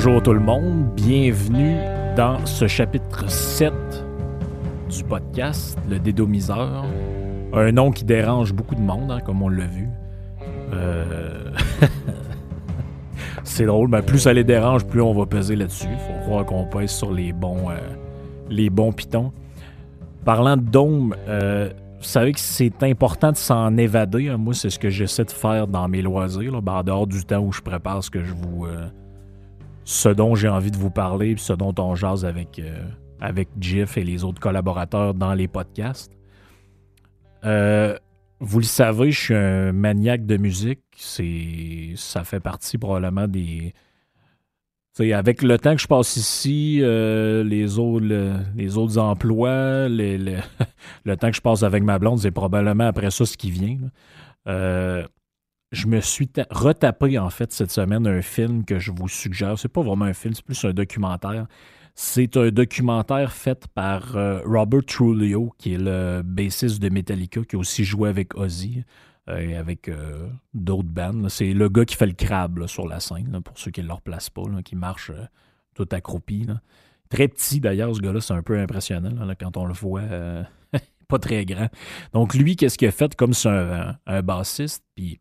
Bonjour tout le monde, bienvenue dans ce chapitre 7 du podcast, le dédomiseur. Un nom qui dérange beaucoup de monde, hein, comme on l'a vu. Euh, c'est drôle, mais plus ça les dérange, plus on va peser là-dessus. Faut croire qu'on pèse sur les bons, euh, les bons pitons. Parlant de dôme, euh, vous savez que c'est important de s'en évader. Hein. Moi, c'est ce que j'essaie de faire dans mes loisirs, ben, en dehors du temps où je prépare ce que je vous ce dont j'ai envie de vous parler, ce dont on jase avec, euh, Jeff et les autres collaborateurs dans les podcasts. Euh, vous le savez, je suis un maniaque de musique. C'est, ça fait partie probablement des. avec le temps que je passe ici, euh, les, autres, les autres emplois, le temps que je passe avec ma blonde, c'est probablement après ça ce qui vient je me suis retapé en fait cette semaine un film que je vous suggère. C'est pas vraiment un film, c'est plus un documentaire. C'est un documentaire fait par euh, Robert Trujillo, qui est le bassiste de Metallica, qui a aussi joué avec Ozzy euh, et avec euh, d'autres bands. C'est le gars qui fait le crabe sur la scène, pour ceux qui ne le replacent pas, qui marche tout accroupi. Très petit d'ailleurs, ce gars-là, c'est un peu impressionnant quand on le voit. pas très grand. Donc lui, qu'est-ce qu'il a fait? Comme c'est un, un, bassiste, puis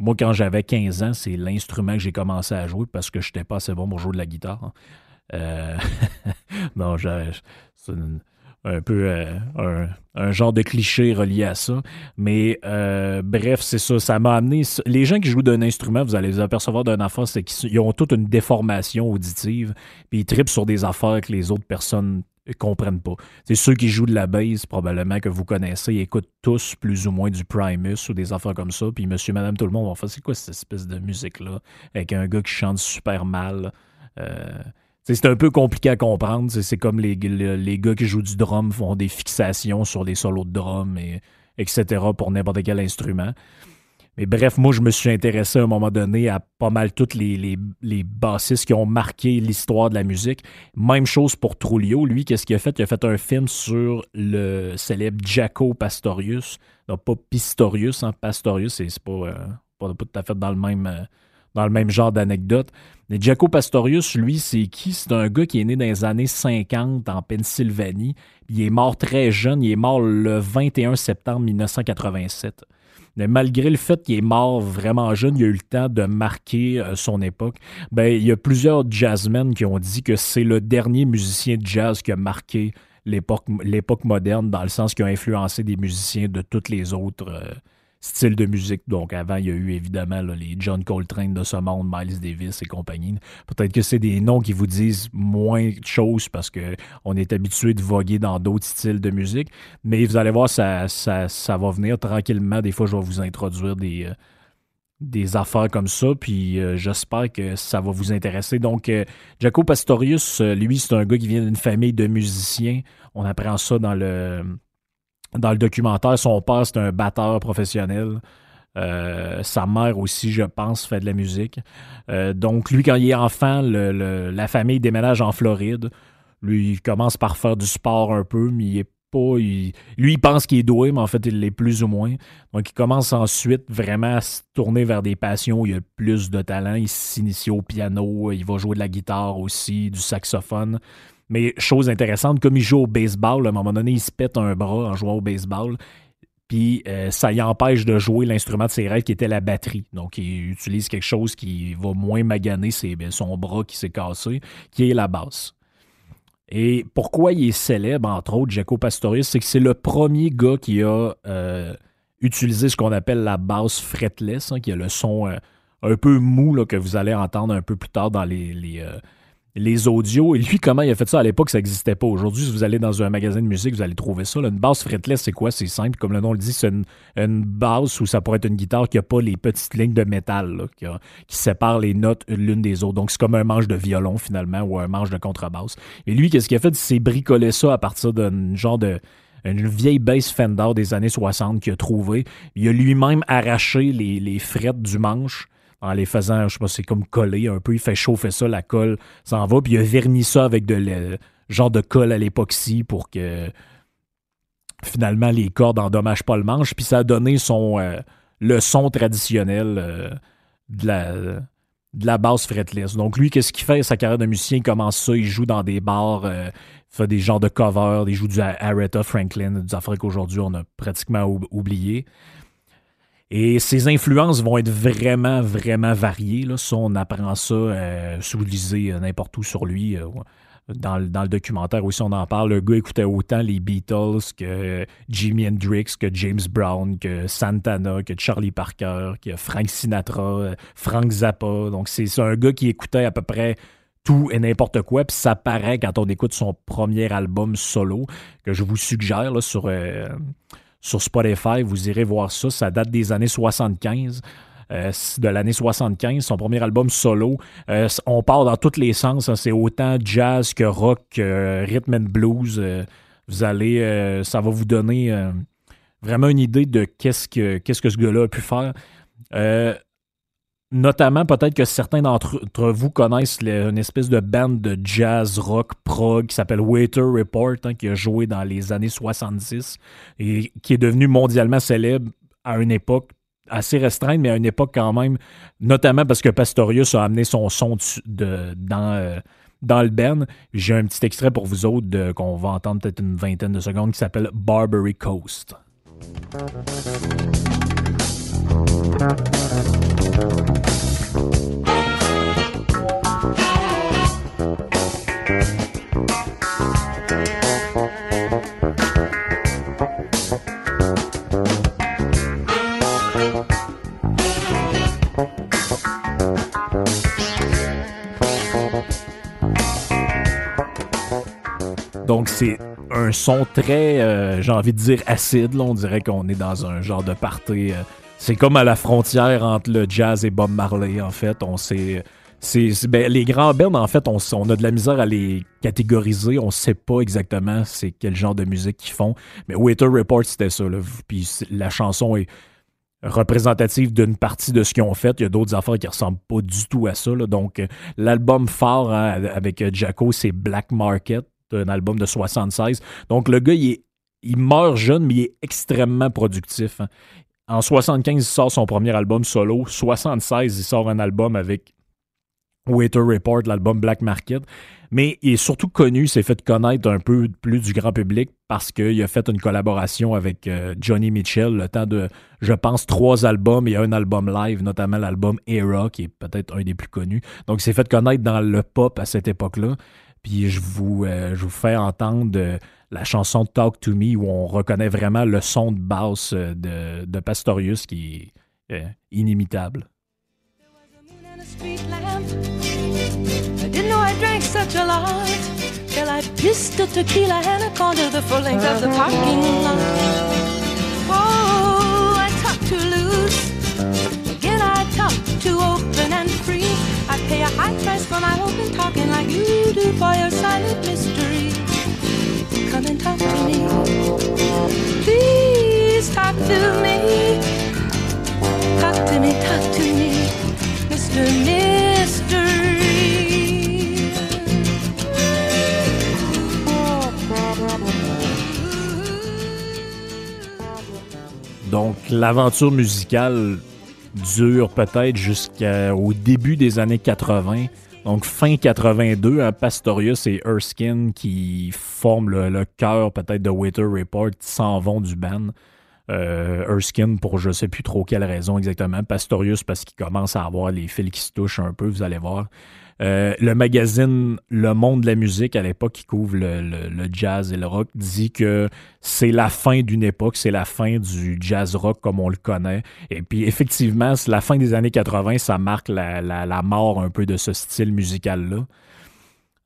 moi, quand j'avais 15 ans, c'est l'instrument que j'ai commencé à jouer parce que je n'étais pas assez bon pour jouer de la guitare. Euh, non, c'est un peu euh, un, genre de cliché relié à ça. Mais euh, bref, c'est ça. Ça m'a amené. Les gens qui jouent d'un instrument, vous allez vous apercevoir d'un affaire, c'est qu'ils ont toute une déformation auditive. Puis ils tripent sur des affaires que les autres personnes comprennent pas. C'est ceux qui jouent de la base, probablement que vous connaissez, ils écoutent tous plus ou moins du Primus ou des affaires comme ça. Puis monsieur, madame, tout le monde vont faire c'est quoi cette espèce de musique-là avec un gars qui chante super mal. Euh, c'est un peu compliqué à comprendre. C'est comme les, les, gars qui jouent du drum font des fixations sur les solos de drum, et, etc. pour n'importe quel instrument. Mais bref, moi, je me suis intéressé à un moment donné à pas mal toutes les, bassistes qui ont marqué l'histoire de la musique. Même chose pour Trulio. Lui, qu'est-ce qu'il a fait? Il a fait un film sur le célèbre Jaco Pastorius. Non, pas Pistorius, hein. Pastorius, c'est pas, euh, pas, tout à fait dans le même, euh, dans le même genre d'anecdote. Mais Jaco Pastorius, lui, c'est qui? C'est un gars qui est né dans les années 50 en Pennsylvanie. Il est mort très jeune. Il est mort le 21 septembre 1987. Mais malgré le fait qu'il est mort vraiment jeune, il a eu le temps de marquer euh, son époque. Ben, il y a plusieurs jazzmen qui ont dit que c'est le dernier musicien de jazz qui a marqué l'époque moderne, dans le sens qu'il a influencé des musiciens de toutes les autres euh, style de musique. Donc, avant, il y a eu évidemment les John Coltrane de ce monde, Miles Davis et compagnie. Peut-être que c'est des noms qui vous disent moins de choses parce qu'on est habitué de voguer dans d'autres styles de musique. Mais vous allez voir, ça, ça, va venir tranquillement. Des fois, je vais vous introduire des. Euh, affaires comme ça, puis euh, j'espère que ça va vous intéresser. Donc, euh, Jaco Pastorius, lui, c'est un gars qui vient d'une famille de musiciens. On apprend ça dans le, dans le documentaire, son père, c'est un batteur professionnel. Euh, sa mère aussi, je pense, fait de la musique. Euh, donc, lui, quand il est enfant, la famille déménage en Floride. Lui, il commence par faire du sport un peu, mais il est pas. lui, il pense qu'il est doué, mais en fait, il l'est plus ou moins. Donc, il commence ensuite vraiment à se tourner vers des passions où il a plus de talent. Il s'initie au piano, il va jouer de la guitare aussi, du saxophone. Mais chose intéressante, comme il joue au baseball, à un moment donné, il se pète un bras en jouant au baseball. Puis euh, ça y empêche de jouer l'instrument de ses rêves qui était la batterie. Donc il utilise quelque chose qui va moins maganer ben, son bras qui s'est cassé, qui est la basse. Et pourquoi il est célèbre, entre autres, Jaco Pastorius, c'est que c'est le premier gars qui a euh, utilisé ce qu'on appelle la basse fretless, hein, qui a le son euh, un peu mou que vous allez entendre un peu plus tard dans les audios. Et lui, comment il a fait ça à l'époque, ça n'existait pas. Aujourd'hui, si vous allez dans un magasin de musique, vous allez trouver ça. une basse fretless, c'est quoi? C'est simple. Comme le nom le dit, c'est une, basse où ça pourrait être une guitare qui n'a pas les petites lignes de métal qui, séparent les notes l'une des autres. Donc, c'est comme un manche de violon, finalement, ou un manche de contrebasse. Et lui, qu'est-ce qu'il a fait? Il s'est bricolé ça à partir d'un genre de une vieille bass Fender des années 60 qu'il a trouvé. Il a lui-même arraché les, les frettes du manche en les faisant, je sais pas, c'est comme coller un peu. Il fait chauffer ça, la colle s'en va, puis il a verni ça avec de genre de colle à l'époxy pour que finalement les cordes endommagent pas le manche. Puis ça a donné son euh, le son traditionnel euh, de la de la basse fretless. Donc lui, qu'est-ce qu'il fait? Sa carrière de musicien, il commence ça, il joue dans des bars, euh, il fait des genres de covers, il joue du Aretha Franklin, des affaires qu'aujourd'hui on a pratiquement oublié. Et ses influences vont être vraiment, vraiment variées. Là. On apprend ça, euh, sous lisez n'importe où sur lui. Euh, dans, le documentaire aussi, on en parle. Le gars écoutait autant les Beatles que Jimi Hendrix, que James Brown, que Santana, que Charlie Parker, que Frank Sinatra, euh, Frank Zappa. Donc, c'est un gars qui écoutait à peu près tout et n'importe quoi. Puis ça paraît quand on écoute son premier album solo, que je vous suggère là, sur, sur Spotify. Vous irez voir ça. Ça date des années 75. Euh, de l'année 75, son premier album solo. Euh, on part dans tous les sens. Hein. C'est autant jazz que rock, que rhythm and blues. Euh, vous allez, ça va vous donner vraiment une idée de qu'est-ce que, qu'est-ce que ce gars-là a pu faire. Notamment, peut-être que certains d'entre vous connaissent une espèce de band de jazz rock prog qui s'appelle Waiter Report, hein, qui a joué dans les années 70 et qui est devenu mondialement célèbre à une époque assez restreinte, mais à une époque quand même, notamment parce que Pastorius a amené son son de, dans, euh, dans le band. J'ai un petit extrait pour vous autres qu'on va entendre peut-être une vingtaine de secondes qui s'appelle Barbary Coast. Donc c'est un son très, euh, j'ai envie de dire acide. On dirait qu'on est dans un genre de party. Euh, c'est comme à la frontière entre le jazz et Bob Marley, en fait. On sait. C'est, ben, les grands bands, en fait, on, a de la misère à les catégoriser. On sait pas exactement c'est quel genre de musique qu'ils font. Mais Waiter Report, c'était ça. Puis la chanson est représentative d'une partie de ce qu'ils ont fait. Il y a d'autres affaires qui ressemblent pas du tout à ça. Donc, euh, l'album fort hein, avec euh, Jacko, c'est Black Market, un album de 76. Donc, le gars, il, il meurt jeune, mais il est extrêmement productif. Hein. En 75, il sort son premier album solo. 76, il sort un album avec Waiter Report, l'album Black Market. Mais il est surtout connu, s'est fait connaître un peu plus du grand public parce qu'il a fait une collaboration avec euh, Johnny Mitchell, le temps de, je pense, trois albums et un album live, notamment l'album Era, qui est peut-être un des plus connus. Donc, il s'est fait connaître dans le pop à cette époque-là. Puis je vous, euh, je vous fais entendre euh, la chanson Talk to Me où on reconnaît vraiment le son de basse de, de Pastorius qui est euh, inimitable. Till I drank such a lot Till I pissed a tequila and I cornered the full length of the parking lot. Oh, I talk too loose. Again, I talk too open and free. I pay a high price for my open talking like you do for your silent mystery. Come and talk to me. Please talk to me. Talk to me, talk to me, Donc, l'aventure musicale dure peut-être jusqu'au début des années 80. Donc, fin 82, hein, Pastorius et Erskine qui forment le, cœur peut-être de Waiter Report s'en vont du band. Euh, Erskine pour je sais plus trop quelle raison exactement. Pastorius parce qu'il commence à avoir les fils qui se touchent un peu, vous allez voir. Euh, le magazine Le Monde de la musique, à l'époque, qui couvre le, jazz et le rock, dit que c'est la fin d'une époque, c'est la fin du jazz rock comme on le connaît. Et puis, effectivement, c'est la fin des années 80, ça marque la, mort un peu de ce style musical-là.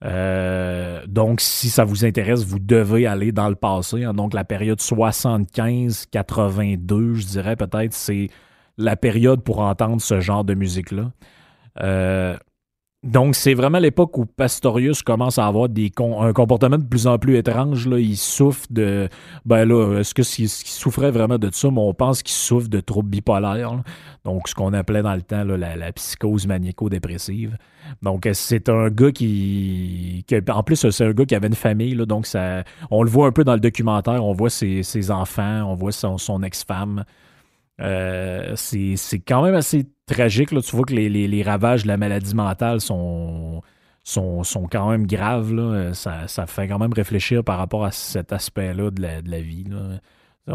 Euh, donc, si ça vous intéresse, vous devez aller dans le passé. Hein. Donc, la période 75-82, je dirais peut-être, c'est la période pour entendre ce genre de musique-là. Euh, donc, c'est vraiment l'époque où Pastorius commence à avoir des un comportement de plus en plus étrange. Là. Il souffre de. Ben là, est-ce qu'il souffrait vraiment de ça? Mais on pense qu'il souffre de troubles bipolaires. Donc, ce qu'on appelait dans le temps la, psychose maniaco-dépressive. Donc, c'est un gars qui, En plus, c'est un gars qui avait une famille. Là, donc, ça, on le voit un peu dans le documentaire. On voit ses, enfants, on voit son, ex-femme. Euh, c'est quand même assez tragique. Là. Tu vois que les, ravages de la maladie mentale sont, quand même graves. Ça, fait quand même réfléchir par rapport à cet aspect-là de la, vie.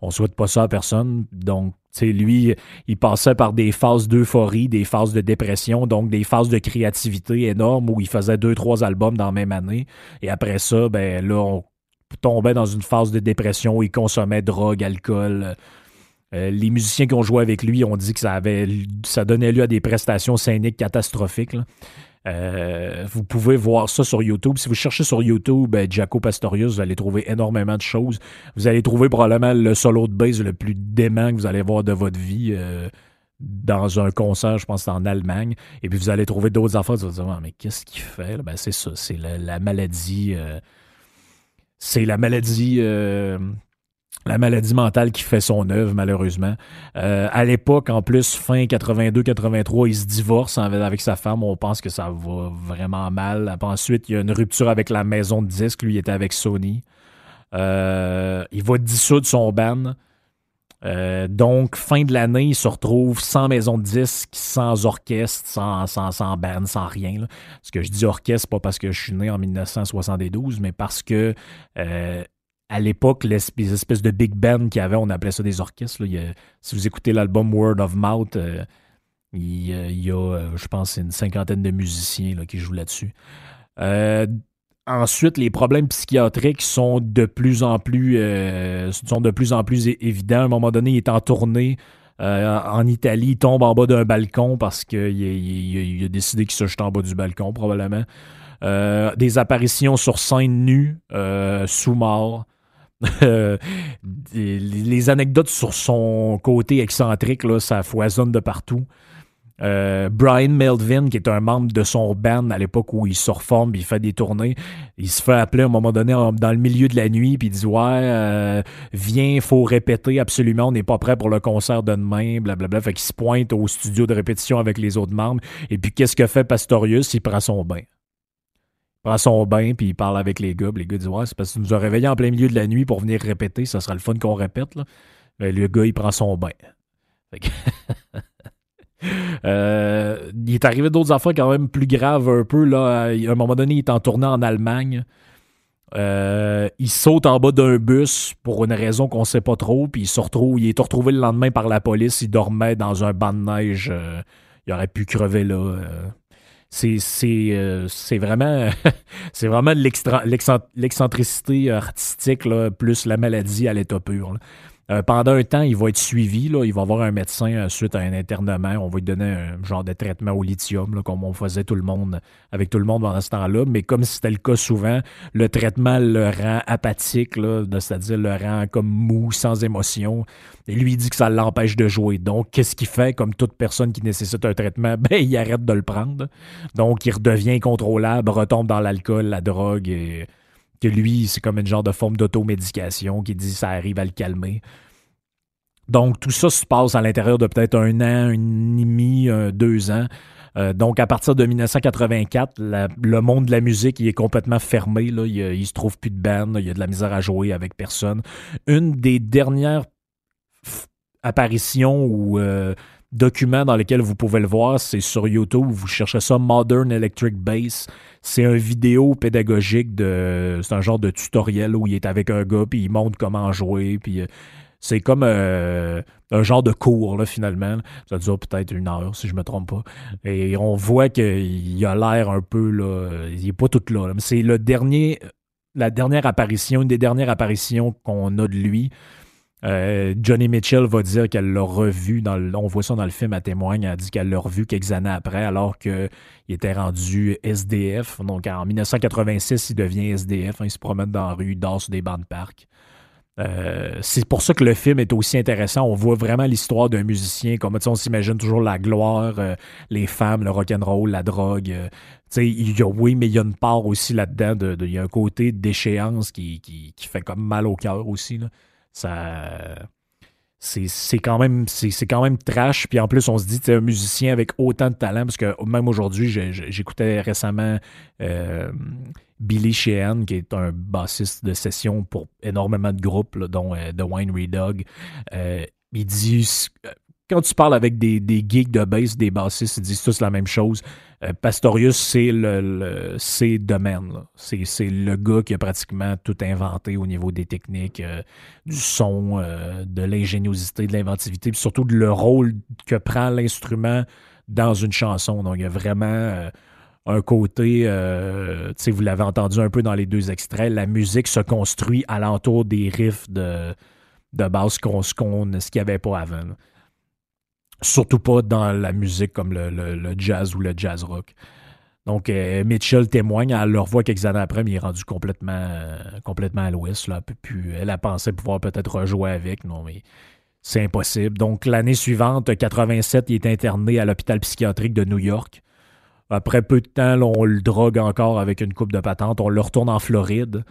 On, souhaite pas ça à personne. Donc, lui, il passait par des phases d'euphorie, des phases de dépression, donc des phases de créativité énormes où il faisait deux, trois albums dans la même année. Et après ça, ben là, on tombait dans une phase de dépression où il consommait drogue, alcool, euh, les musiciens qui ont joué avec lui ont dit que ça, donnait lieu à des prestations scéniques catastrophiques. Euh, vous pouvez voir ça sur YouTube. Si vous cherchez sur YouTube euh, Jaco Pastorius, vous allez trouver énormément de choses. Vous allez trouver probablement le solo de bass le plus dément que vous allez voir de votre vie dans un concert, je pense, en Allemagne. Et puis vous allez trouver d'autres affaires. Vous allez dire, mais qu'est-ce qu'il fait? Ben, c'est ça, c'est la, maladie. c'est la maladie la maladie mentale qui fait son œuvre, malheureusement. Euh, à l'époque, en plus, fin 82-83, il se divorce avec sa femme. On pense que ça va vraiment mal. ensuite, il y a une rupture avec la maison de disques. Lui, il était avec Sony. Euh, il va dissoudre son band. Euh, donc, fin de l'année, il se retrouve sans maison de disques, sans orchestre, sans, sans, sans band, sans rien. Ce que je dis orchestre, pas parce que je suis né en 1972, mais parce que à l'époque, les espèces de big band qu'il y avait, on appelait ça des orchestres. si vous écoutez l'album Word of Mouth, euh, il, y a, euh, je pense, une cinquantaine de musiciens qui jouent là-dessus. Euh, ensuite, les problèmes psychiatriques sont de plus en plus, sont de plus, en plus évidents. À un moment donné, il est en tournée. en Italie, il tombe en bas d'un balcon parce qu'il a, décidé qu'il se jette en bas du balcon, probablement. des apparitions sur scène nue, sous mort. Les anecdotes sur son côté excentrique, ça foisonne de partout. Euh, Brian Melvin, qui est un membre de son band à l'époque où il se reforme, il fait des tournées, il se fait appeler à un moment donné dans le milieu de la nuit, puis il dit Ouais, euh, viens, faut répéter absolument, on n'est pas prêt pour le concert de demain, blablabla. Fait qu'il se pointe au studio de répétition avec les autres membres. Et puis qu'est-ce que fait Pastorius? Il prend son bain prend son bain, puis il parle avec les gars. les gars disent Ouais, c'est parce que tu nous a réveillés en plein milieu de la nuit pour venir répéter. Ça sera le fun qu'on répète. Là. Le gars, il prend son bain. Euh, il est arrivé d'autres affaires quand même plus graves un peu. Là. À un moment donné, il est en tournée en Allemagne. Euh, il saute en bas d'un bus pour une raison qu'on sait pas trop, puis il se retrouve, il est retrouvé le lendemain par la police. Il dormait dans un banc de neige. Euh, il aurait pu crever là c'est c'est vraiment c'est vraiment l'excentricité artistique plus la maladie à l'état pur. Euh, pendant un temps, il va être suivi. Il va avoir un médecin euh, suite à un internement. On va lui donner un genre de traitement au lithium, comme on faisait tout le monde avec tout le monde pendant ce temps-là. Mais comme c'était le cas souvent, le traitement le rend apathique, c'est-à-dire le rend comme mou, sans émotion. Et lui, il dit que ça l'empêche de jouer. Donc, qu'est-ce qu'il fait? Comme toute personne qui nécessite un traitement? Ben, il arrête de le prendre. Donc, il redevient incontrôlable, retombe dans l'alcool, la drogue et que lui, c'est comme une genre de forme d'automédication qui dit ça arrive à le calmer. Donc, tout ça se passe à l'intérieur de peut-être un an, un demi, deux ans. Euh, donc, à partir de 1984, le monde de la musique est complètement fermé. Là. Il, ne se trouve plus de band, il y a de la misère à jouer avec personne. Une des dernières apparitions ou euh, documents dans lesquels vous pouvez le voir, c'est sur YouTube. Vous cherchez ça, Modern Electric Bass. C'est un vidéo pédagogique de. C'est un genre de tutoriel où il est avec un gars, puis il montre comment jouer, puis. Euh, c'est comme euh, un genre de cours, là, finalement. Ça dure peut-être une heure, si je me trompe pas. Et on voit qu'il a l'air un peu, là, il est pas tout là. C'est le dernier, la dernière apparition, une des dernières apparitions qu'on a de lui. Euh, Johnny Mitchell va dire qu'elle l'a revu, dans on voit ça dans le film, à témoigne, elle dit qu'elle l'a revu quelques années après, alors qu'il était rendu SDF. Donc en 1986, il devient SDF, hein, il se promène dans la rue, il dort sur des bancs de parc. Euh, c'est pour ça que le film est aussi intéressant. On voit vraiment l'histoire d'un musicien. Comme on s'imagine toujours la gloire, euh, les femmes, le rock'n'roll, la drogue. il y a, oui, mais il y a une part aussi là-dedans. De, il y a un côté d'échéance qui, fait comme mal au cœur aussi. Ça c'est quand même c'est quand même trash puis en plus on se dit un musicien avec autant de talent parce que même aujourd'hui j'écoutais récemment euh, Billy Sheehan qui est un bassiste de session pour énormément de groupes dont euh, The Winery Dog euh, il dit quand tu parles avec des, des geeks de bass, des bassistes, ils disent tous la même chose. Euh, Pastorius, c'est le, le domaine. C'est le gars qui a pratiquement tout inventé au niveau des techniques, euh, du son, euh, de l'ingéniosité, de l'inventivité, puis surtout de le rôle que prend l'instrument dans une chanson. Donc, il y a vraiment un côté, vous l'avez entendu un peu dans les deux extraits, la musique se construit alentour des riffs de, de base qu'on, ce qu'il avait pas avant. Surtout pas dans la musique comme le, jazz ou le jazz rock. Donc, euh, Mitchell témoigne, elle le revoit quelques années après, mais il est rendu complètement, euh, complètement à l'ouest. Elle a pensé pouvoir peut-être rejouer avec, non, mais c'est impossible. Donc, l'année suivante, 87, il est interné à l'hôpital psychiatrique de New York. Après peu de temps, on le drogue encore avec une coupe de patente. On le retourne en Floride.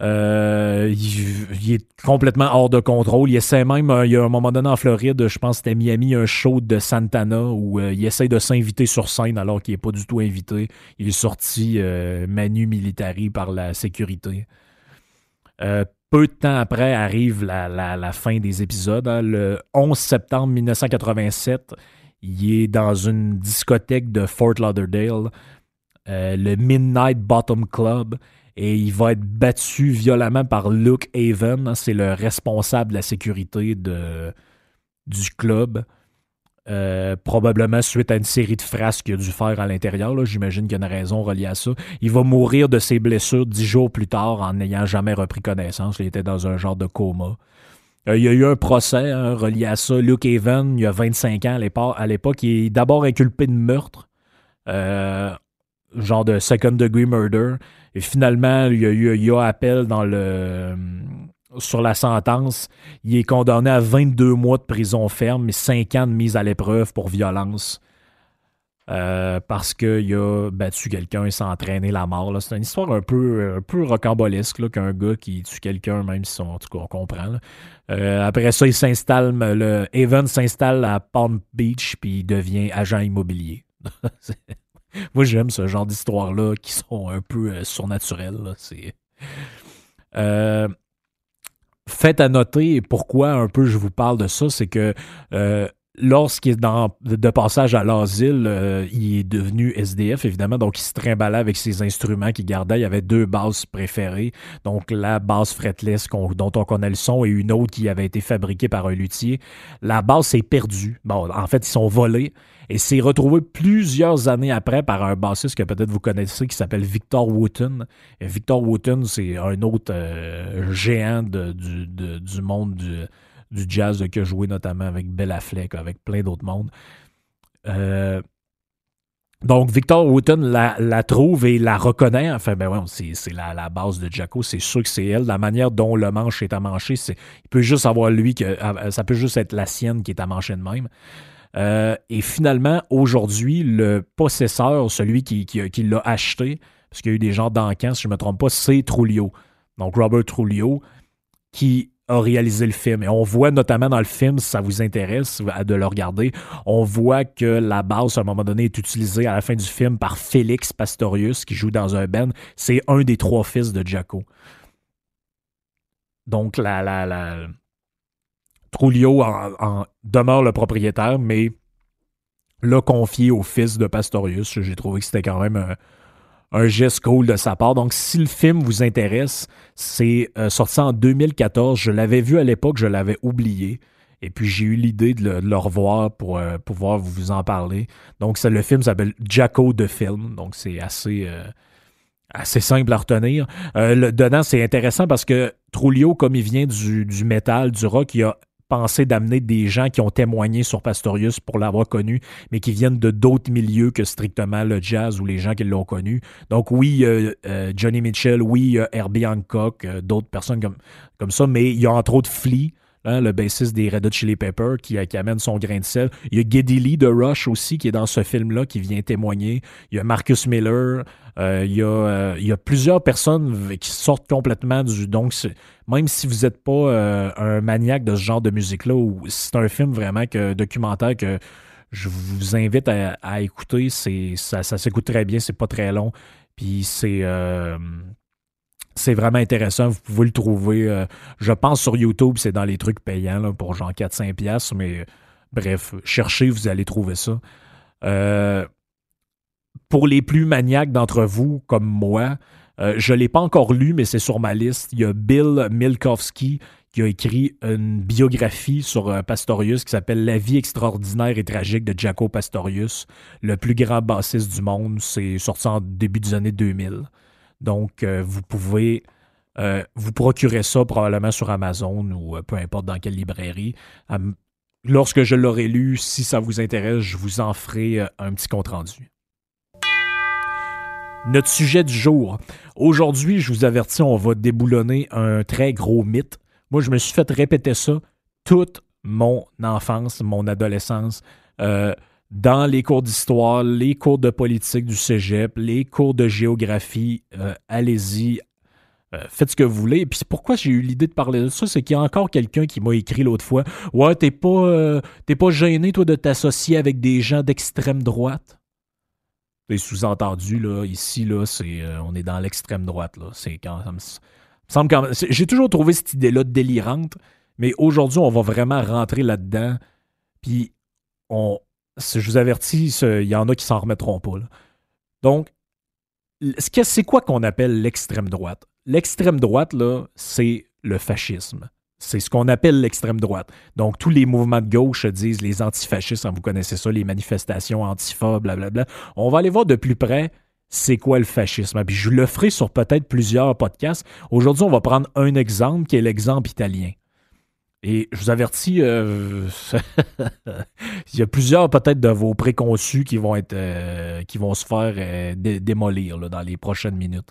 Euh, il, est complètement hors de contrôle. Il essaie même, euh, il y a un moment donné en Floride, je pense que c'était Miami, un show de Santana où euh, il essaie de s'inviter sur scène alors qu'il n'est pas du tout invité. Il est sorti manu militari par la sécurité. peu de temps après arrive la, fin des épisodes. Hein. Le 11 septembre 1987, il est dans une discothèque de Fort Lauderdale, le Midnight Bottom Club et il va être battu violemment par Luke Haven. Hein, c'est le responsable de la sécurité du club. Euh, probablement suite à une série de frasques qu'il a dû faire à l'intérieur. J'imagine qu'il y a une raison reliée à ça. Il va mourir de ses blessures dix jours plus tard en n'ayant jamais repris connaissance. Il était dans un genre de coma. Euh, il y a eu un procès hein, relié à ça. Luke Haven, il y a 25 ans à l'époque, il est d'abord inculpé de meurtre, euh, genre de second degree murder. Et finalement, il y a eu appel dans le sur la sentence. Il est condamné à 22 mois de prison ferme et 5 ans de mise à l'épreuve pour violence. Euh, parce qu'il a battu quelqu'un et s'est entraîné la mort. C'est une histoire un peu, un peu rocambolesque qu'un gars qui tue quelqu'un, même si on, on comprend. Euh, après ça, il s'installe, le Evan s'installe à Palm Beach puis il devient agent immobilier. Moi, j'aime ce genre d'histoires-là qui sont un peu euh, surnaturelles. C'est. Euh, fait à noter, pourquoi un peu je vous parle de ça, c'est que lorsqu'il est dans, de passage à l'asile, euh, il est devenu SDF, évidemment, donc il se trimballait avec ses instruments qu'il gardait. Il y avait deux basses préférées, donc la basse fretless dont on connaît le son et une autre qui avait été fabriquée par un luthier. La basse s'est perdue. Bon, en fait, ils sont volés et s'est retrouvé plusieurs années après par un bassiste que peut-être vous connaissez qui s'appelle Victor Wooten. Victor Wooten, c'est un autre euh, géant du monde du du jazz qui a joué notamment avec Bella Fleck, avec plein d'autres mondes. Euh, donc, Victor Wooten la, trouve et la reconnaît. Enfin, ben ouais, c'est la, base de Jacko. C'est sûr que c'est elle. La manière dont le manche est amanché, c'est, il peut juste avoir lui que ah, ça peut juste être la sienne qui est amanchée de même. Euh, et finalement, aujourd'hui, le possesseur, celui qui, qui, l'a acheté, parce qu'il y a eu des gens d'encan, si je ne me trompe pas, c'est Trulio. Donc, Robert Trulio, qui a réalisé le film. Et on voit notamment dans le film, si ça vous intéresse de le regarder, on voit que la base, à un moment donné, est utilisée à la fin du film par Félix Pastorius, qui joue dans un band. C'est un des trois fils de Jaco. Donc, la, la, la... Trulio en, demeure le propriétaire, mais l'a confié au fils de Pastorius. J'ai trouvé que c'était quand même un geste cool de sa part. Donc, si le film vous intéresse, c'est euh, sorti en 2014. Je l'avais vu à l'époque, je l'avais oublié. Et puis, j'ai eu l'idée de, le, revoir pour euh, pouvoir vous en parler. Donc, le film s'appelle Jacko de film. Donc, c'est assez, euh, assez simple à retenir. Euh, dedans, c'est intéressant parce que Trulio, comme il vient du, du métal, du rock, il a pensé d'amener des gens qui ont témoigné sur Pastorius pour l'avoir connu, mais qui viennent de d'autres milieux que strictement le jazz ou les gens qui l'ont connu. Donc oui, euh, Johnny Mitchell, oui, Herbie Hancock, d'autres personnes comme, comme ça, mais il y a entre autres Flea, Hein, le bassiste des Red Hot Chili Peppers, qui, amène son grain de sel. Il y a Geddy Lee de Rush aussi, qui est dans ce film-là, qui vient témoigner. Il y a Marcus Miller. Euh, il, y a, euh, il, y a, plusieurs personnes qui sortent complètement du... Donc, même si vous n'êtes pas euh, un maniaque de ce genre de musique-là, c'est un film vraiment que, documentaire que je vous invite à, écouter. C'est, ça, ça s'écoute très bien, c'est pas très long. Puis c'est c'est vraiment intéressant. Vous pouvez le trouver, euh, je pense, sur YouTube. C'est dans les trucs payants pour genre 4-5 piastres. Mais bref, cherchez, vous allez trouver ça. Euh, pour les plus maniaques d'entre vous, comme moi, euh, je ne l'ai pas encore lu, mais c'est sur ma liste. Il y a Bill Milkowski qui a écrit une biographie sur Pastorius qui s'appelle La vie extraordinaire et tragique de Jaco Pastorius, le plus grand bassiste du monde. C'est sorti en début des années 2000. Donc, euh, vous pouvez euh, vous procurer ça probablement sur Amazon ou euh, peu importe dans quelle librairie. lorsque je l'aurai lu, si ça vous intéresse, je vous en ferai un petit compte-rendu. Notre sujet du jour. Aujourd'hui, je vous avertis, on va déboulonner un très gros mythe. Moi, je me suis fait répéter ça toute mon enfance, mon adolescence dans les cours d'histoire, les cours de politique du cégep, les cours de géographie. Euh, allez-y, euh, faites ce que vous voulez. Et puis pourquoi j'ai eu l'idée de parler de ça, c'est qu'il y a encore quelqu'un qui m'a écrit l'autre fois Ouais, t'es pas, euh, pas gêné, toi, de t'associer avec des gens d'extrême droite? C'est sous-entendu, là, ici, là, c'est, on est dans l'extrême droite, là. C'est quand ça me, semble quand J'ai toujours trouvé cette idée-là délirante, mais aujourd'hui, on va vraiment rentrer là-dedans. Puis on, je vous avertis, il y en a qui s'en remettront pas. Donc, c'est quoi qu'on appelle l'extrême droite? L'extrême droite, là, c'est le fascisme. C'est ce qu'on appelle l'extrême droite. Donc, tous les mouvements de gauche disent les antifascistes, hein, vous connaissez ça, les manifestations antifa, blablabla. On va aller voir de plus près c'est quoi le fascisme. Puis je le ferai sur peut-être plusieurs podcasts. Aujourd'hui, on va prendre un exemple qui est l'exemple italien. Et je vous avertis, euh, il y a plusieurs peut-être de vos préconçus qui vont être euh, qui vont se faire euh, démolir dans les prochaines minutes.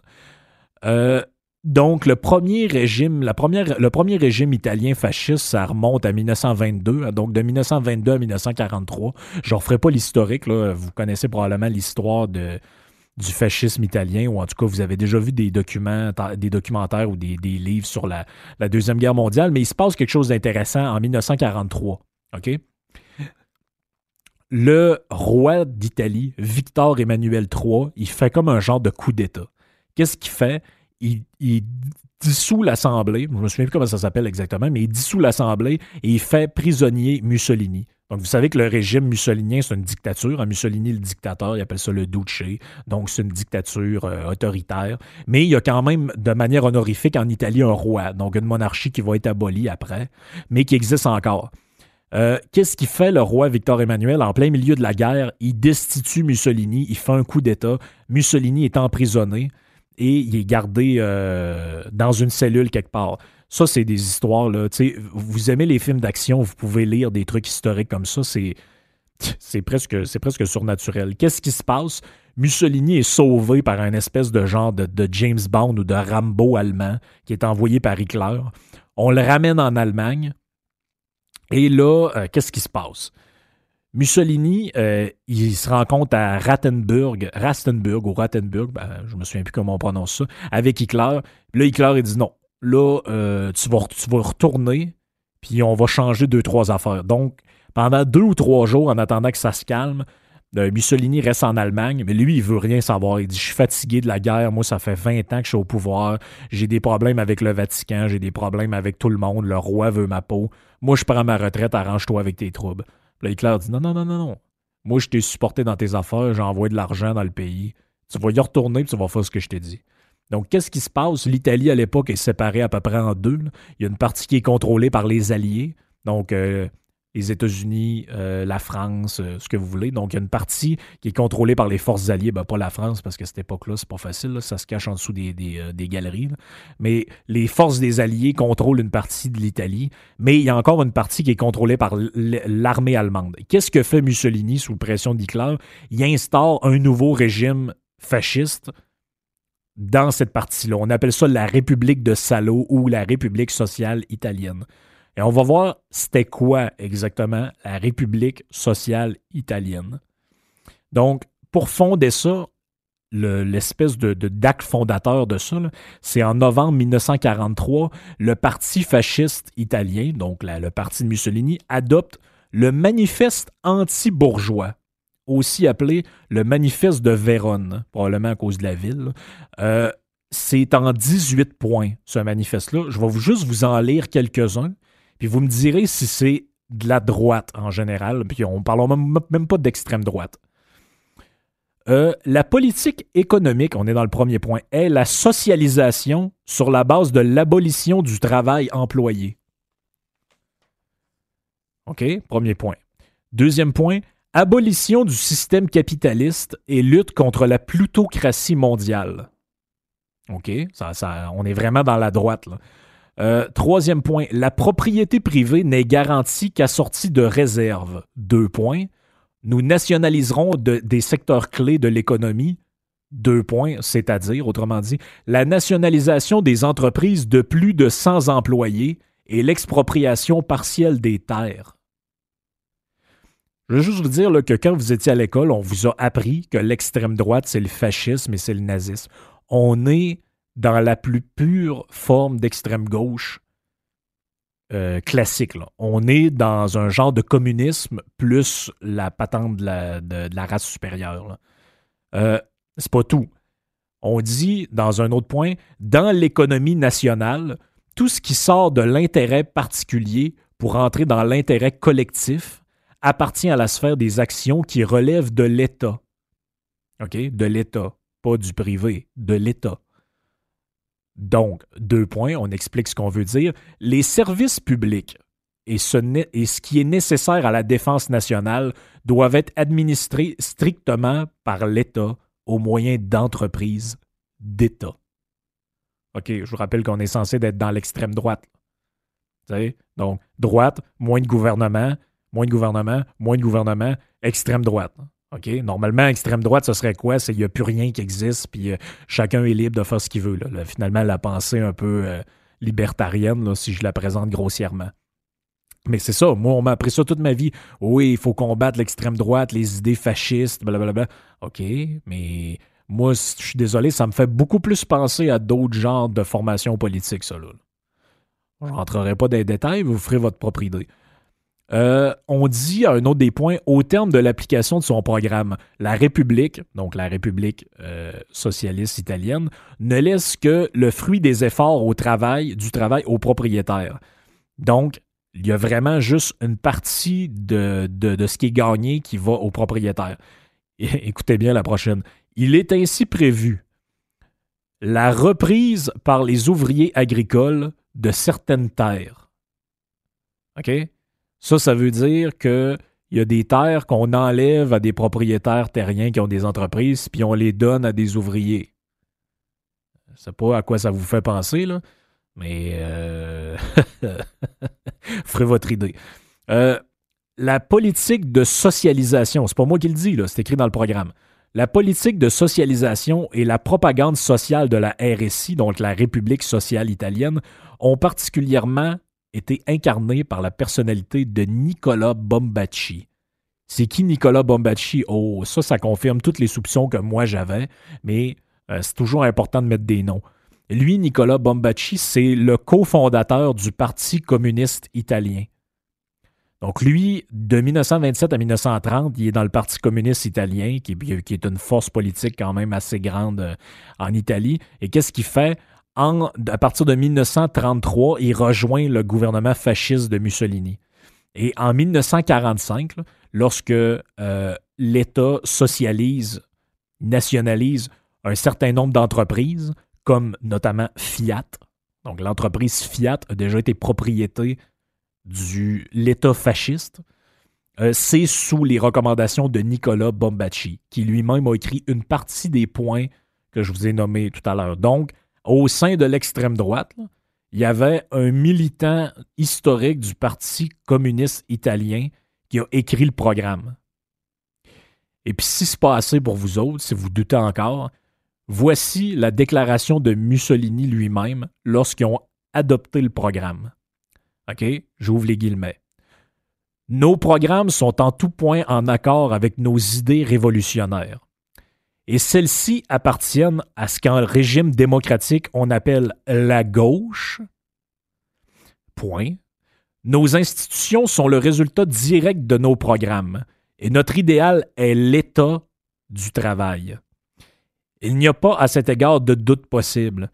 donc, le premier régime, la première, le premier régime italien fasciste, ça remonte à 1922, donc de 1922 à 1943. Je ne referai pas l'historique, vous connaissez probablement l'histoire de, du fascisme italien, ou en tout cas, vous avez déjà vu des, documents, des documentaires ou des, livres sur la, Deuxième Guerre mondiale, mais il se passe quelque chose d'intéressant en 1943. OK? Le roi d'Italie, Victor Emmanuel III, il fait comme un genre de coup d'État. Qu'est-ce qu'il fait? Il, il dissout l'Assemblée, je me souviens plus comment ça s'appelle exactement, mais il dissout l'Assemblée et il fait prisonnier Mussolini. Donc, vous savez que le régime mussolinien, c'est une dictature. En Mussolini, le dictateur, il appelle ça le duce. Donc, c'est une dictature euh, autoritaire. Mais il y a quand même, de manière honorifique, en Italie, un roi. Donc, une monarchie qui va être abolie après, mais qui existe encore. Euh, qu'est-ce qui fait le roi Victor Emmanuel? En plein milieu de la guerre? Il destitue Mussolini, il fait un coup d'État. Mussolini est emprisonné et il est gardé euh, dans une cellule quelque part. Ça, c'est des histoires. Là, vous aimez les films d'action, vous pouvez lire des trucs historiques comme ça. C'est, c'est, presque, presque surnaturel. Qu'est-ce qui se passe? Mussolini est sauvé par un espèce de genre de, James Bond ou de Rambo allemand qui est envoyé par Hitler. On le ramène en Allemagne. Et là, euh, qu'est-ce qui se passe? Mussolini, euh, il se rencontre à Rattenburg, Rastenburg ou Rattenburg, ben, je me souviens plus comment on prononce ça, avec Hitler. Là, Hitler, il dit non, là, euh, tu, vas, retourner, puis on va changer deux, trois affaires. Donc, pendant deux ou trois jours, en attendant que ça se calme, euh, Mussolini reste en Allemagne, mais lui, il veut rien savoir. Il dit Je suis fatigué de la guerre. Moi, ça fait 20 ans que je suis au pouvoir. J'ai des problèmes avec le Vatican. J'ai des problèmes avec tout le monde. Le roi veut ma peau. Moi, je prends ma retraite. Arrange-toi avec tes troubles. Là, Hitler dit Non, non, non, non, non. Moi, je t'ai supporté dans tes affaires. J'ai envoyé de l'argent dans le pays. Tu vas y retourner et tu vas faire ce que je t'ai dit. Donc, qu'est-ce qui se passe? L'Italie, à l'époque, est séparée à peu près en deux. Il y a une partie qui est contrôlée par les Alliés. Donc, euh, les États-Unis, euh, la France, euh, ce que vous voulez. Donc, il y a une partie qui est contrôlée par les forces alliées. Ben, pas la France, parce qu'à cette époque-là, c'est pas facile. ça se cache en dessous des, galeries. Mais les forces des alliés contrôlent une partie de l'Italie. Mais il y a encore une partie qui est contrôlée par l'armée allemande. Qu'est-ce que fait Mussolini sous pression d'Hitler? Il instaure un nouveau régime fasciste dans cette partie-là. On appelle ça la République de Salo ou la République sociale italienne. Et on va voir c'était quoi exactement la République sociale italienne. Donc, pour fonder ça, l'espèce de, d'acte fondateur de ça, c'est en novembre 1943, le parti fasciste italien, donc le parti de Mussolini, adopte le manifeste anti-bourgeois, aussi appelé le manifeste de Vérone, probablement à cause de la ville. Euh, c'est en 18 points, ce manifeste-là. Je vais juste vous en lire quelques-uns. Puis vous me direz si c'est de la droite en général, puis on ne parle même, même pas d'extrême droite. Euh, la politique économique, on est dans le premier point, est la socialisation sur la base de l'abolition du travail employé. OK, premier point. Deuxième point, abolition du système capitaliste et lutte contre la plutocratie mondiale. OK, on est vraiment dans la droite. Euh, troisième point, la propriété privée n'est garantie qu'à sortie de réserve. Deux points. Nous nationaliserons des secteurs clés de l'économie. Deux points, c'est-à-dire, autrement dit, la nationalisation des entreprises de plus de 100 employés et l'expropriation partielle des terres. Je veux juste vous dire que quand vous étiez à l'école, on vous a appris que l'extrême droite, c'est le fascisme et c'est le nazisme. On est dans la plus pure forme d'extrême gauche euh, classique. On est dans un genre de communisme plus la patente de la, race supérieure. Euh, c'est pas tout. On dit, dans un autre point, dans l'économie nationale, tout ce qui sort de l'intérêt particulier pour entrer dans l'intérêt collectif appartient à la sphère des actions qui relèvent de l'État. OK? De l'État, pas du privé, de l'État. Donc, deux points, on explique ce qu'on veut dire. Les services publics et ce, qui est nécessaire à la défense nationale doivent être administrés strictement par l'État au moyen d'entreprises d'État. OK, je vous rappelle qu'on est censé être dans l'extrême droite. Donc, droite, moins de gouvernement, moins de gouvernement, moins de gouvernement, extrême droite. OK? Normalement, extrême droite, ce serait quoi? C'est qu'il n'y a plus rien qui existe, puis euh, chacun est libre de faire ce qu'il veut. finalement, la pensée un peu euh, libertarienne, si je la présente grossièrement. Mais c'est ça, moi, on m'a appris ça toute ma vie. Oui, il faut combattre l'extrême droite, les idées fascistes, blablabla. OK, mais moi, je suis désolé, ça me fait beaucoup plus penser à d'autres genres de formations politiques, ça. Là. Je ne rentrerai pas dans les détails, vous ferez votre propre idée. Euh, on dit à un autre des points, au terme de l'application de son programme, la République, donc la République euh, socialiste italienne, ne laisse que le fruit des efforts au travail, du travail aux propriétaires. Donc, il y a vraiment juste une partie de, de ce qui est gagné qui va aux propriétaires. Écoutez bien la prochaine. Il est ainsi prévu la reprise par les ouvriers agricoles de certaines terres. OK? Ça, ça veut dire qu'il y a des terres qu'on enlève à des propriétaires terriens qui ont des entreprises, puis on les donne à des ouvriers. Je sais pas à quoi ça vous fait penser, là, mais euh... ferez votre idée. Euh, la politique de socialisation, c'est pas moi qui le dis, c'est écrit dans le programme. La politique de socialisation et la propagande sociale de la RSI, donc la République sociale italienne, ont particulièrement était incarné par la personnalité de Nicolas Bombacci. C'est qui Nicolas Bombacci? Oh, ça, ça confirme toutes les soupçons que moi j'avais, mais euh, c'est toujours important de mettre des noms. Lui, Nicolas Bombacci, c'est le cofondateur du Parti communiste italien. Donc lui, de 1927 à 1930, il est dans le Parti communiste italien, qui, est une force politique quand même assez grande euh, en Italie. Et qu'est-ce qu'il fait? À partir de 1933, il rejoint le gouvernement fasciste de Mussolini. Et en 1945, lorsque euh, l'État socialise, nationalise un certain nombre d'entreprises, comme notamment Fiat, donc l'entreprise Fiat a déjà été propriété de l'État fasciste, euh, c'est sous les recommandations de Nicolas Bombacci, qui lui-même a écrit une partie des points que je vous ai nommés tout à l'heure. Donc, au sein de l'extrême droite, il y avait un militant historique du Parti communiste italien qui a écrit le programme. Et puis, si ce n'est pas assez pour vous autres, si vous doutez encore, voici la déclaration de Mussolini lui-même lorsqu'ils ont adopté le programme. OK? J'ouvre les guillemets. Nos programmes sont en tout point en accord avec nos idées révolutionnaires. Et celles-ci appartiennent à ce qu'en régime démocratique on appelle la gauche. Point. Nos institutions sont le résultat direct de nos programmes et notre idéal est l'état du travail. Il n'y a pas à cet égard de doute possible.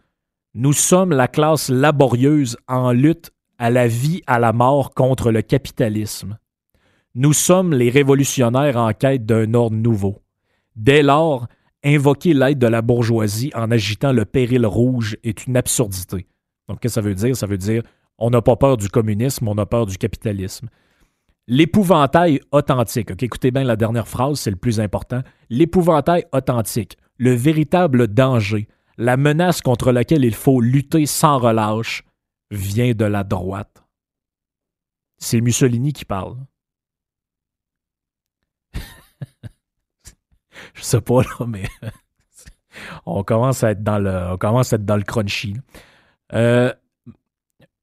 Nous sommes la classe laborieuse en lutte à la vie, à la mort contre le capitalisme. Nous sommes les révolutionnaires en quête d'un ordre nouveau. Dès lors, invoquer l'aide de la bourgeoisie en agitant le péril rouge est une absurdité. Donc, qu'est-ce que ça veut dire? Ça veut dire on n'a pas peur du communisme, on a peur du capitalisme. L'épouvantail authentique. écoutez bien la dernière phrase, c'est le plus important. L'épouvantail authentique, le véritable danger, la menace contre laquelle il faut lutter sans relâche, vient de la droite. C'est Mussolini qui parle. Je sais pas, là, mais on commence à être dans le, on commence à être dans le crunchy. Euh,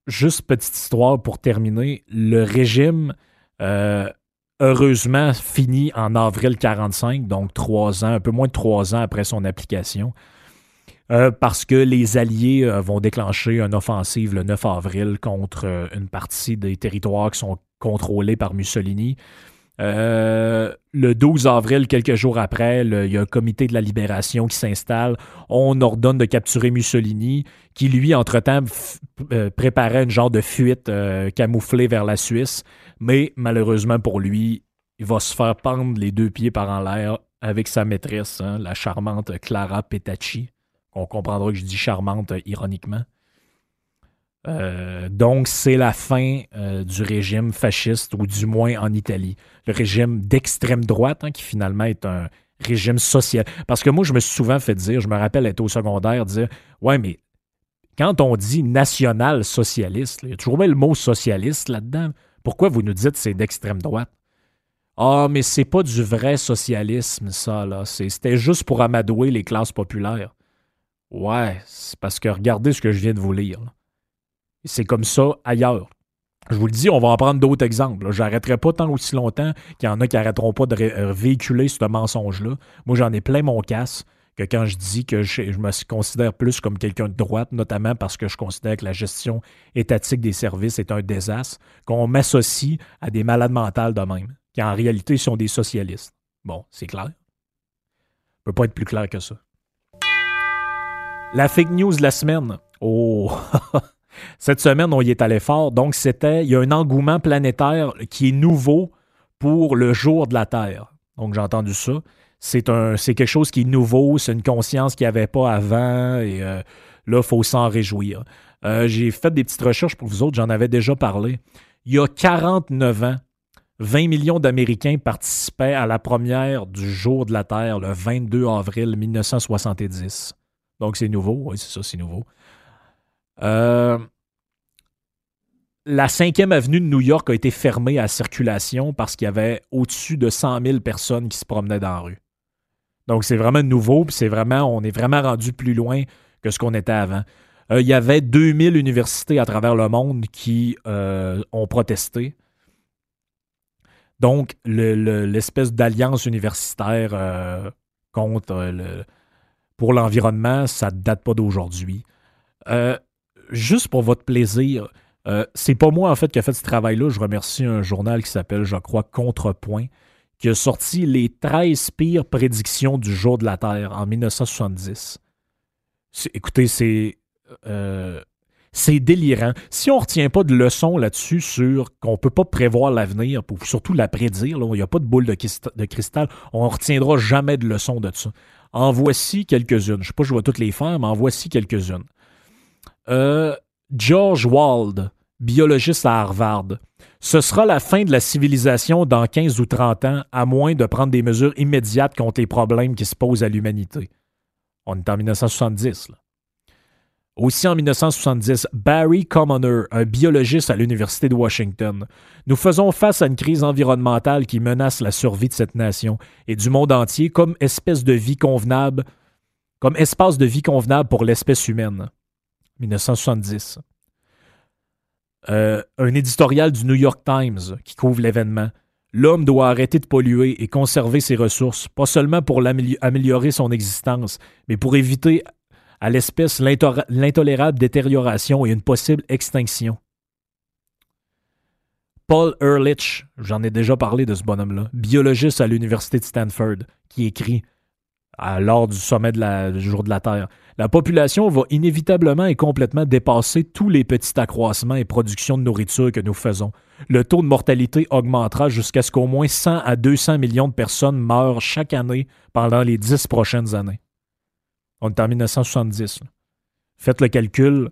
juste petite histoire pour terminer. Le régime, euh, heureusement, finit en avril 45, donc trois ans, un peu moins de trois ans après son application. Euh, parce que les Alliés vont déclencher une offensive le 9 avril contre une partie des territoires qui sont contrôlés par Mussolini. Euh, le 12 avril, quelques jours après, il y a un comité de la libération qui s'installe. On ordonne de capturer Mussolini, qui lui, entre-temps, euh, préparait une genre de fuite euh, camouflée vers la Suisse. Mais malheureusement pour lui, il va se faire pendre les deux pieds par en l'air avec sa maîtresse, hein, la charmante Clara Petacci. On comprendra que je dis charmante ironiquement. Euh, donc, c'est la fin euh, du régime fasciste, ou du moins en Italie. Le régime d'extrême droite, hein, qui finalement est un régime social. Parce que moi, je me suis souvent fait dire, je me rappelle être au secondaire, dire Ouais, mais quand on dit national-socialiste, il y a toujours le mot socialiste là-dedans. Pourquoi vous nous dites c'est d'extrême droite? Ah, mais c'est pas du vrai socialisme, ça, là. C'était juste pour amadouer les classes populaires. Ouais, c'est parce que regardez ce que je viens de vous lire. C'est comme ça ailleurs. Je vous le dis, on va en prendre d'autres exemples. J'arrêterai pas tant aussi longtemps qu'il y en a qui n'arrêteront pas de euh, véhiculer ce mensonge-là. Moi, j'en ai plein mon casse que quand je dis que je, me considère plus comme quelqu'un de droite, notamment parce que je considère que la gestion étatique des services est un désastre, qu'on m'associe à des malades mentales de même, qui en réalité sont des socialistes. Bon, c'est clair. Peut pas être plus clair que ça. La fake news de la semaine. Oh! Cette semaine, on y est allé fort. Donc, c'était, il y a un engouement planétaire qui est nouveau pour le jour de la Terre. Donc, j'ai entendu ça. C'est, quelque chose qui est nouveau, c'est une conscience qu'il n'y avait pas avant, et euh, là, il faut s'en réjouir. Euh, j'ai fait des petites recherches pour vous autres, j'en avais déjà parlé. Il y a 49 ans, 20 millions d'Américains participaient à la première du jour de la Terre, le 22 avril 1970. Donc, c'est nouveau, oui, c'est ça, c'est nouveau. Euh, la 5e avenue de New York a été fermée à circulation parce qu'il y avait au-dessus de 100 000 personnes qui se promenaient dans la rue. Donc c'est vraiment nouveau, puis c'est vraiment, on est vraiment rendu plus loin que ce qu'on était avant. Euh, il y avait 2000 universités à travers le monde qui euh, ont protesté. Donc l'espèce d'alliance universitaire contre pour l'environnement, ça ne date pas d'aujourd'hui juste pour votre plaisir, euh, c'est pas moi en fait qui a fait ce travail-là. Je remercie un journal qui s'appelle, je crois, Contrepoint, qui a sorti les 13 pires prédictions du jour de la Terre en 1970. Écoutez, c'est. Euh, c'est délirant. Si on ne retient pas de leçons là-dessus sur qu'on ne peut pas prévoir l'avenir, pour surtout la prédire, il n'y a pas de boule de, cristal, on ne retiendra jamais de leçons de ça. En voici quelques-unes. Je ne sais pas si je vais toutes les faire, mais en voici quelques-unes. Euh, George Wald biologiste à Harvard. Ce sera la fin de la civilisation dans 15 ou 30 ans, à moins de prendre des mesures immédiates contre les problèmes qui se posent à l'humanité. On est en 1970. Aussi en 1970, Barry Commoner, un biologiste à l'Université de Washington. Nous faisons face à une crise environnementale qui menace la survie de cette nation et du monde entier comme espèce de vie convenable, comme espace de vie convenable pour l'espèce humaine. 1970. Euh, un éditorial du New York Times qui couvre l'événement. L'homme doit arrêter de polluer et conserver ses ressources, pas seulement pour améliorer son existence, mais pour éviter à l'espèce l'intolérable détérioration et une possible extinction. Paul Ehrlich, j'en ai déjà parlé de ce bonhomme-là, biologiste à l'Université de Stanford, qui écrit lors du sommet du jour de la Terre. La population va inévitablement et complètement dépasser tous les petits accroissements et productions de nourriture que nous faisons. Le taux de mortalité augmentera jusqu'à ce qu'au moins 100 à 200 millions de personnes meurent chaque année pendant les dix prochaines années. On est en 1970. Faites le calcul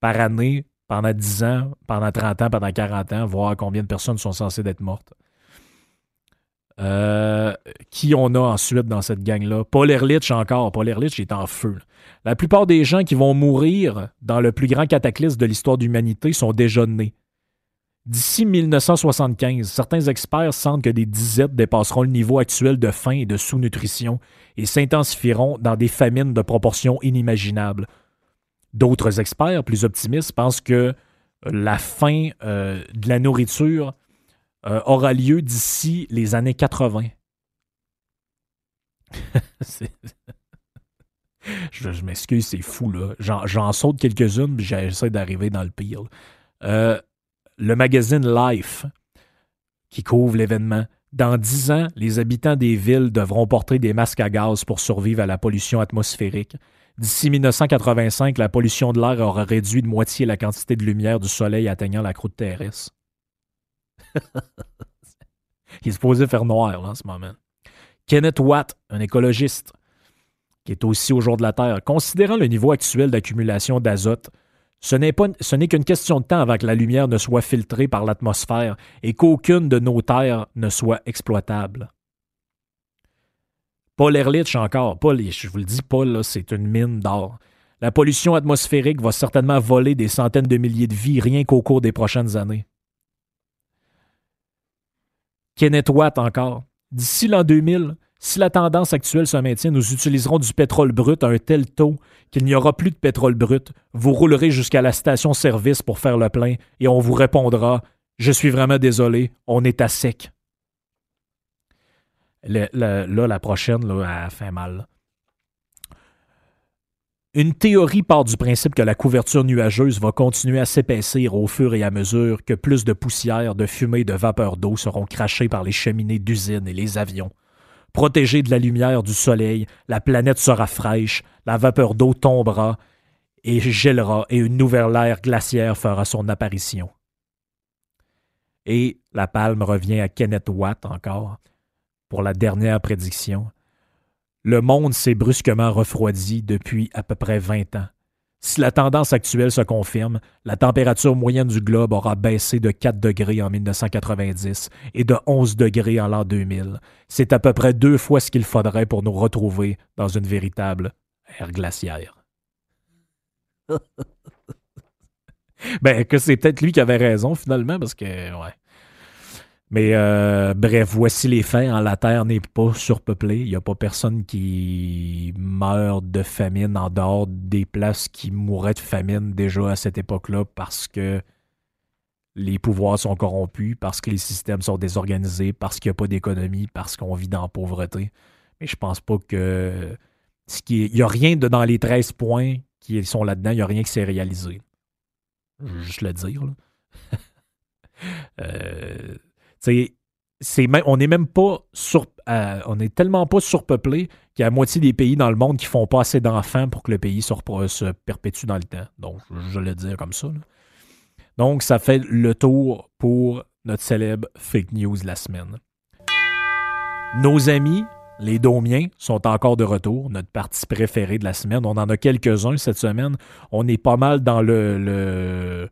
par année, pendant 10 ans, pendant 30 ans, pendant 40 ans, voir combien de personnes sont censées être mortes. Euh, qui on a ensuite dans cette gang-là? Paul Ehrlich encore. Paul Ehrlich est en feu. La plupart des gens qui vont mourir dans le plus grand cataclysme de l'histoire de l'humanité sont déjà nés. D'ici 1975, certains experts sentent que des disettes dépasseront le niveau actuel de faim et de sous-nutrition et s'intensifieront dans des famines de proportions inimaginables. D'autres experts, plus optimistes, pensent que la fin euh, de la nourriture euh, aura lieu d'ici les années 80. je, m'excuse, c'est fou, là. J'en saute quelques-unes, mais j'essaie d'arriver dans le pire. Euh, le magazine Life, qui couvre l'événement. Dans dix ans, les habitants des villes devront porter des masques à gaz pour survivre à la pollution atmosphérique. D'ici 1985, la pollution de l'air aura réduit de moitié la quantité de lumière du soleil atteignant la croûte terrestre. Il est supposé faire noir en ce moment. Kenneth Watt, un écologiste, qui est aussi au jour de la Terre, considérant le niveau actuel d'accumulation d'azote, ce n'est qu'une question de temps avant que la lumière ne soit filtrée par l'atmosphère et qu'aucune de nos terres ne soit exploitable. Paul Ehrlich encore. Paul, je vous le dis, Paul, c'est une mine d'or. La pollution atmosphérique va certainement voler des centaines de milliers de vies rien qu'au cours des prochaines années. Kenneth Watt encore. D'ici l'an 2000, si la tendance actuelle se maintient, nous utiliserons du pétrole brut à un tel taux qu'il n'y aura plus de pétrole brut. Vous roulerez jusqu'à la station-service pour faire le plein et on vous répondra Je suis vraiment désolé, on est à sec. là, la prochaine, là, elle fait mal. Une théorie part du principe que la couverture nuageuse va continuer à s'épaissir au fur et à mesure que plus de poussière, de fumée, de vapeur d'eau seront crachées par les cheminées d'usines et les avions. Protégée de la lumière du soleil, la planète sera fraîche, la vapeur d'eau tombera et gèlera et une nouvelle ère glaciaire fera son apparition. Et la palme revient à Kenneth Watt encore pour la dernière prédiction. Le monde s'est brusquement refroidi depuis à peu près 20 ans. Si la tendance actuelle se confirme, la température moyenne du globe aura baissé de 4 degrés en 1990 et de 11 degrés en l'an 2000. C'est à peu près deux fois ce qu'il faudrait pour nous retrouver dans une véritable ère glaciaire. ben, que c'est peut-être lui qui avait raison finalement, parce que, ouais. Mais euh, bref, voici les faits. Hein. La Terre n'est pas surpeuplée. Il n'y a pas personne qui meurt de famine en dehors des places qui mourraient de famine déjà à cette époque-là parce que les pouvoirs sont corrompus, parce que les systèmes sont désorganisés, parce qu'il n'y a pas d'économie, parce qu'on vit dans la pauvreté. Mais je pense pas que. Ce qui Il n'y a rien de dans les 13 points qui sont là-dedans, il n'y a rien qui s'est réalisé. Je veux juste le dire. Là. euh c'est on n'est même pas sur, euh, on est tellement pas surpeuplé qu'il y a la moitié des pays dans le monde qui font pas assez d'enfants pour que le pays se, perpétue dans le temps. Donc, je le dire comme ça. Donc, ça fait le tour pour notre célèbre fake news de la semaine. Nos amis, les Domiens, sont encore de retour, notre partie préférée de la semaine. On en a quelques-uns cette semaine. On est pas mal dans le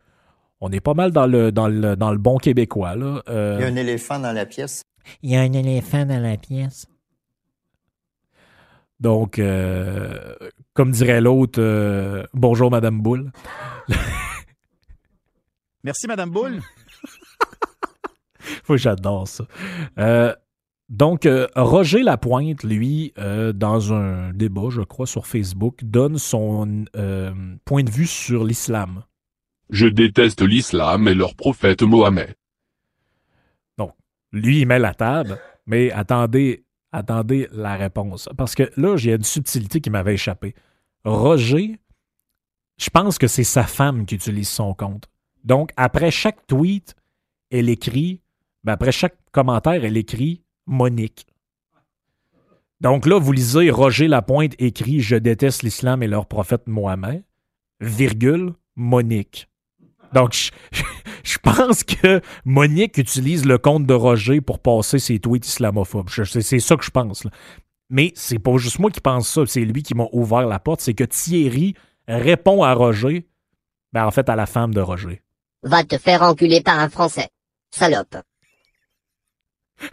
On est pas mal dans le, dans le, dans le bon québécois. Là. Euh, Il y a un éléphant dans la pièce. Il y a un éléphant dans la pièce. Donc, euh, comme dirait l'autre, euh, bonjour Madame Boule. Merci, Madame Boule. Faut que j'adore ça. Euh, donc, euh, Roger Lapointe, lui, euh, dans un débat, je crois, sur Facebook, donne son euh, point de vue sur l'islam. Je déteste l'islam et leur prophète Mohammed. Lui, il met la table, mais attendez, attendez la réponse. Parce que là, j'ai une subtilité qui m'avait échappé. Roger, je pense que c'est sa femme qui utilise son compte. Donc, après chaque tweet, elle écrit, ben après chaque commentaire, elle écrit Monique. Donc là, vous lisez Roger Lapointe écrit Je déteste l'islam et leur prophète Mohamed, virgule, Monique. Donc, je, je pense que Monique utilise le compte de Roger pour passer ses tweets islamophobes. C'est c'est ça que je pense. là. Mais c'est pas juste moi qui pense ça, c'est lui qui m'a ouvert la porte. C'est que Thierry répond à Roger, ben en fait à la femme de Roger. Va te faire enculer par un Français. Salope.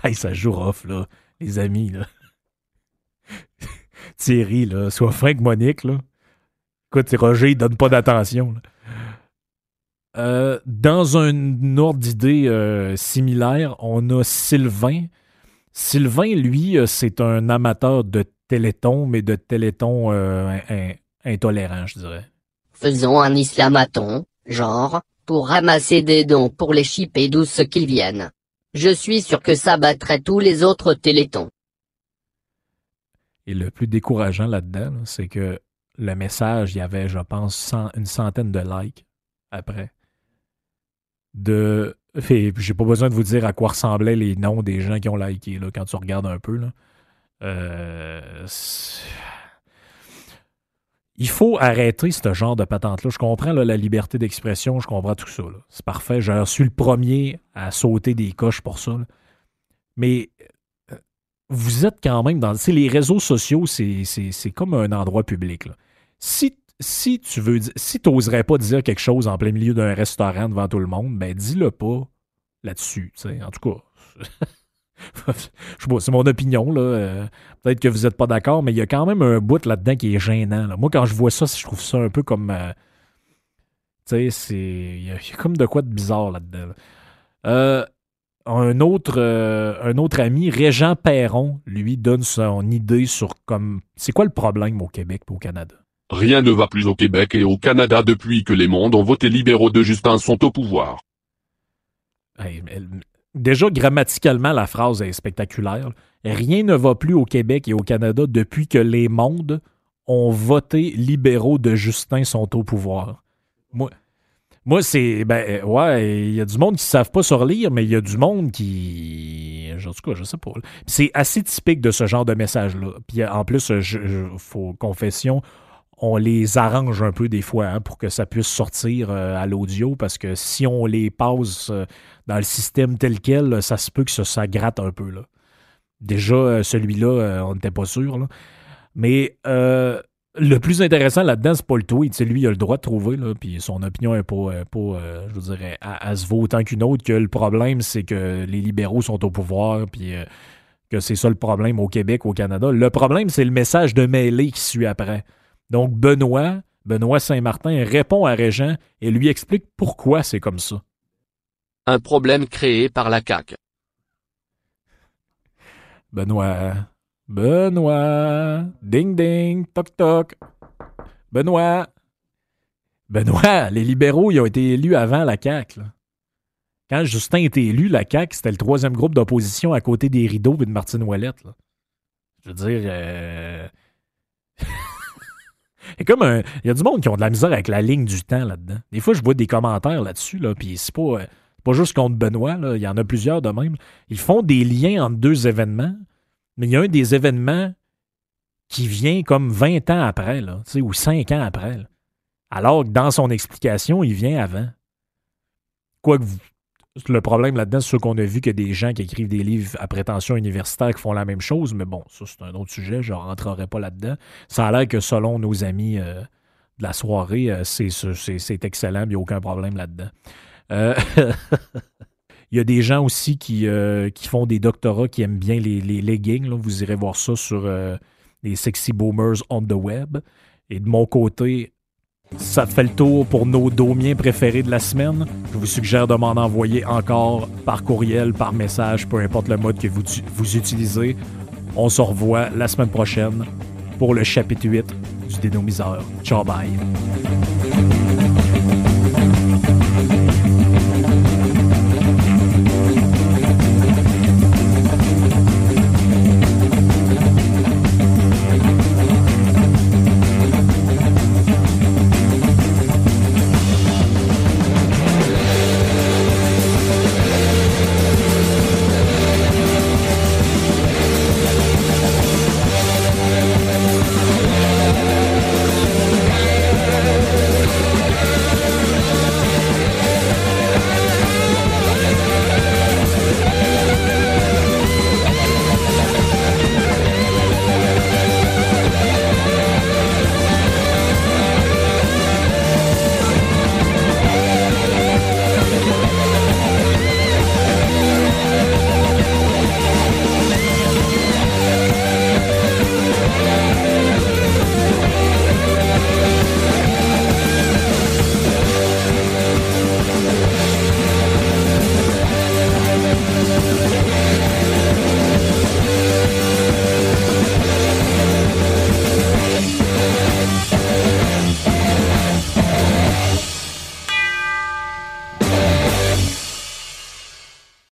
Hey, ça joue rough, là, les amis, là. Thierry, là, soit Frank Monique, là. Écoute, Roger, il donne pas d'attention, là. Euh, dans un ordre d'idée euh, similaire, on a Sylvain. Sylvain, lui, euh, c'est un amateur de téléthon, mais de téléthon euh, in- in- intolérant, je dirais. Faisons un islamaton, genre, pour ramasser des dons pour les chipper d'où ce qu'ils viennent. Je suis sûr que ça battrait tous les autres télétons. Et le plus décourageant là-dedans, là, c'est que le message, il y avait, je pense, cent- une centaine de likes après. De. J'ai pas besoin de vous dire à quoi ressemblaient les noms des gens qui ont liké, là, quand tu regardes un peu. Euh, il faut arrêter ce genre de patente-là. Je comprends la liberté d'expression, je comprends tout ça. C'est parfait. Je suis le premier à sauter des coches pour ça. Mais euh, vous êtes quand même dans. Les réseaux sociaux, c'est comme un endroit public. là. Si, si tu veux si t'oserais pas dire quelque chose en plein milieu d'un restaurant devant tout le monde, ben dis-le pas là-dessus. En tout cas. Je sais c'est mon opinion, là. Euh, Peut-être que vous n'êtes pas d'accord, mais il y a quand même un bout là-dedans qui est gênant. là. Moi, quand je vois ça, je trouve ça un peu comme. euh, tu sais, c'est. Il y, a comme de quoi de bizarre là-dedans. là. Euh, un autre, un autre ami, Régent Perron, lui, donne son idée sur comme. C'est quoi le problème au Québec et au Canada? Rien ne va plus au Québec et au Canada depuis que les mondes ont voté libéraux de Justin sont au pouvoir. Mais- déjà, grammaticalement, la phrase est spectaculaire. Rien ne va plus au Québec et au Canada depuis que les mondes ont voté libéraux de Justin sont au pouvoir. Moi, moi c'est. Ben, euh, ouais, il y a du monde qui ne savent pas surlire, mais il y a du monde qui. En tout cas, je sais pas. C'est assez typique de ce genre de message-là. Puis en plus, je, je- faut confession, on les arrange un peu des fois hein, pour que ça puisse sortir euh, à l'audio parce que si on les passe euh, dans le système tel quel, ça se peut que ça, gratte un peu. Déjà, euh, celui-là, on n'était pas sûr. Mais le plus intéressant là-dedans, c'est pas le tweet. C'est lui, il a le droit de trouver, là, puis son opinion est pas, pas je dirais, à, se vaut autant qu'une autre, que le problème, c'est que les libéraux sont au pouvoir, puis que c'est ça le problème au Québec, au Canada. Le problème, c'est le message de mêlée qui suit après. Donc, Benoît, Benoît Saint-Martin répond à Régent et lui explique pourquoi c'est comme ça. Un problème créé par la CAQ. Benoît. Benoît. Ding ding. Toc toc. Benoît. Benoît, les libéraux, ils ont été élus avant la CAQ. là. Quand Justin était élu, la CAQ, c'était le troisième groupe d'opposition à côté des rideaux et de Martine Ouellette. là. Je veux dire. euh, C'est comme un. Il y a du monde qui ont de la misère avec la ligne du temps là-dedans. Des fois, je vois des commentaires là-dessus, là, puis c'est pas, euh, pas juste contre Benoît, là, il y en a plusieurs de même. Ils font des liens entre deux événements, mais il y a un des événements qui vient comme 20 ans après, là, ou 5 ans après. là. Alors que dans son explication, il vient avant. Quoique vous- le problème là-dedans, c'est qu'on a vu que des gens qui écrivent des livres à prétention universitaire qui font la même chose, mais bon, ça c'est un autre sujet, je ne rentrerai pas là-dedans. Ça a l'air que selon nos amis euh, de la soirée, euh, c'est excellent, il n'y a aucun problème là-dedans. Euh, Il y a des gens aussi qui, font des doctorats qui aiment bien les, leggings. Vous irez voir ça sur les Sexy Boomers on the web. Et de mon côté, ça fait le tour pour nos domiens préférés de la semaine. Je vous suggère de m'en envoyer encore par courriel, par message, peu importe le mode que vous, vous utilisez. On se revoit la semaine prochaine pour le chapitre 8 du dénomiseur. Ciao bye.